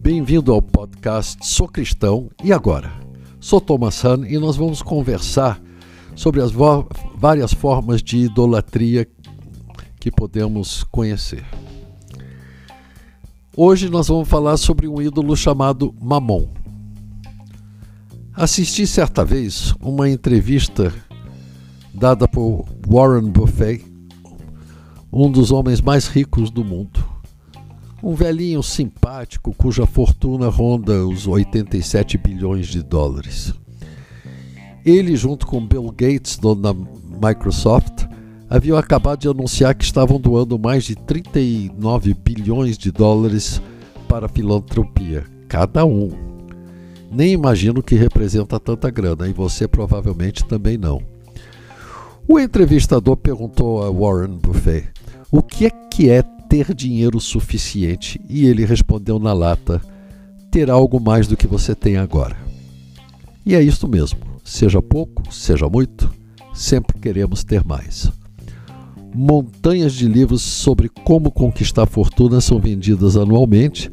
Bem-vindo ao podcast Sou Cristão e Agora. Sou Thomas Hahn e nós vamos conversar sobre as várias formas de idolatria que podemos conhecer. Hoje nós vamos falar sobre um ídolo chamado Mamon. Assisti certa vez uma entrevista dada por Warren Buffett, um dos homens mais ricos do mundo. Um velhinho simpático cuja fortuna ronda os 87 bilhões de dólares. Ele, junto com Bill Gates, dono da Microsoft, haviam acabado de anunciar que estavam doando mais de 39 bilhões de dólares para filantropia, cada um. Nem imagino que representa tanta grana, e você provavelmente também não. O entrevistador perguntou a Warren Buffett o que é que é ter dinheiro suficiente e ele respondeu na lata: ter algo mais do que você tem agora. E é isto mesmo, seja pouco, seja muito, sempre queremos ter mais. Montanhas de livros sobre como conquistar fortuna são vendidas anualmente,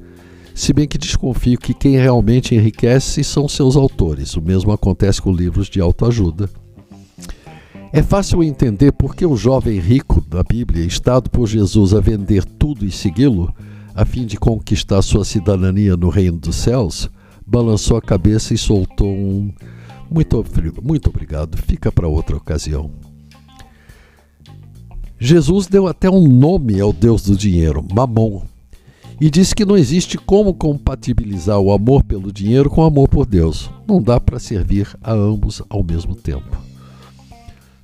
se bem que desconfio que quem realmente enriquece são seus autores. O mesmo acontece com livros de autoajuda é fácil entender por que o jovem rico da Bíblia, estado por Jesus a vender tudo e segui-lo, a fim de conquistar sua cidadania no reino dos céus, balançou a cabeça e soltou um muito, muito obrigado, fica para outra ocasião. Jesus deu até um nome ao Deus do dinheiro, Mamon, e disse que não existe como compatibilizar o amor pelo dinheiro com o amor por Deus. Não dá para servir a ambos ao mesmo tempo.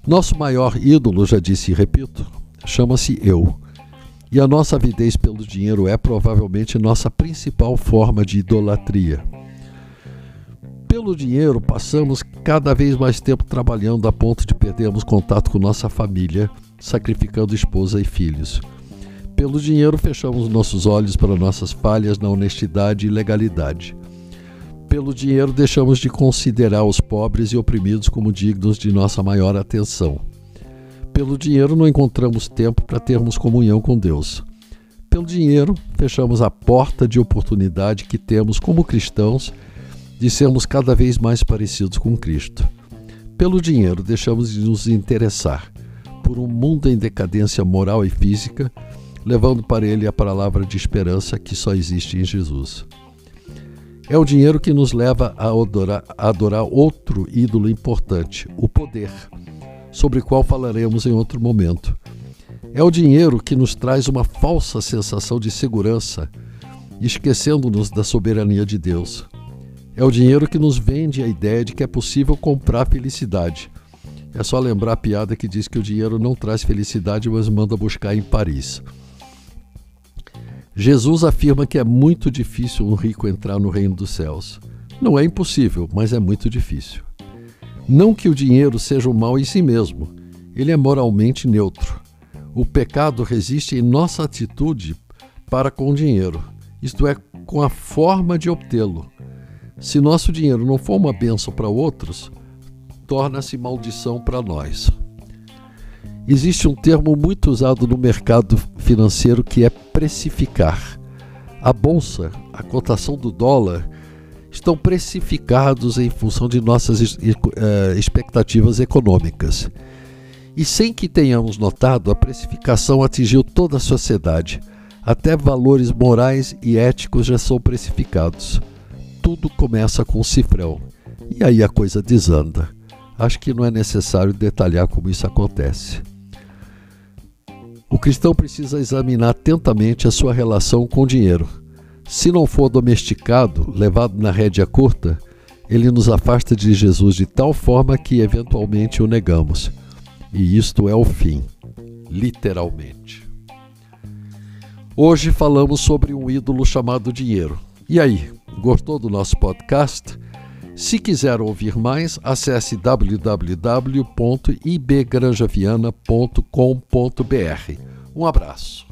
Nosso maior ídolo, já disse e repito, chama-se eu. E a nossa avidez pelo dinheiro é provavelmente nossa principal forma de idolatria. Pelo dinheiro, passamos cada vez mais tempo trabalhando a ponto de perdermos contato com nossa família, sacrificando esposa e filhos. Pelo dinheiro, fechamos nossos olhos para nossas falhas na honestidade e legalidade pelo dinheiro, deixamos de considerar os pobres e oprimidos como dignos de nossa maior atenção. Pelo dinheiro, não encontramos tempo para termos comunhão com Deus. Pelo dinheiro, fechamos a porta de oportunidade que temos como cristãos de sermos cada vez mais parecidos com Cristo. Pelo dinheiro, deixamos de nos interessar por um mundo em decadência moral e física, levando para ele a palavra de esperança que só existe em Jesus. É o dinheiro que nos leva a adorar, a adorar outro ídolo importante, o poder, sobre o qual falaremos em outro momento. É o dinheiro que nos traz uma falsa sensação de segurança, esquecendo-nos da soberania de Deus. É o dinheiro que nos vende a ideia de que é possível comprar felicidade. É só lembrar a piada que diz que o dinheiro não traz felicidade, mas manda buscar em Paris. Jesus afirma que é muito difícil um rico entrar no reino dos céus. Não é impossível, mas é muito difícil. Não que o dinheiro seja um mal em si mesmo, ele é moralmente neutro. O pecado resiste em nossa atitude para com o dinheiro, isto é, com a forma de obtê-lo. Se nosso dinheiro não for uma bênção para outros, torna-se maldição para nós. Existe um termo muito usado no mercado financeiro que é precificar. A bolsa, a cotação do dólar, estão precificados em função de nossas eh, expectativas econômicas. E sem que tenhamos notado, a precificação atingiu toda a sociedade. Até valores morais e éticos já são precificados. Tudo começa com um cifrão. E aí a coisa desanda. Acho que não é necessário detalhar como isso acontece. O cristão precisa examinar atentamente a sua relação com o dinheiro. Se não for domesticado, levado na rédea curta, ele nos afasta de Jesus de tal forma que eventualmente o negamos. E isto é o fim, literalmente. Hoje falamos sobre um ídolo chamado dinheiro. E aí, gostou do nosso podcast? Se quiser ouvir mais, acesse www.ibgranjaviana.com.br. Um abraço.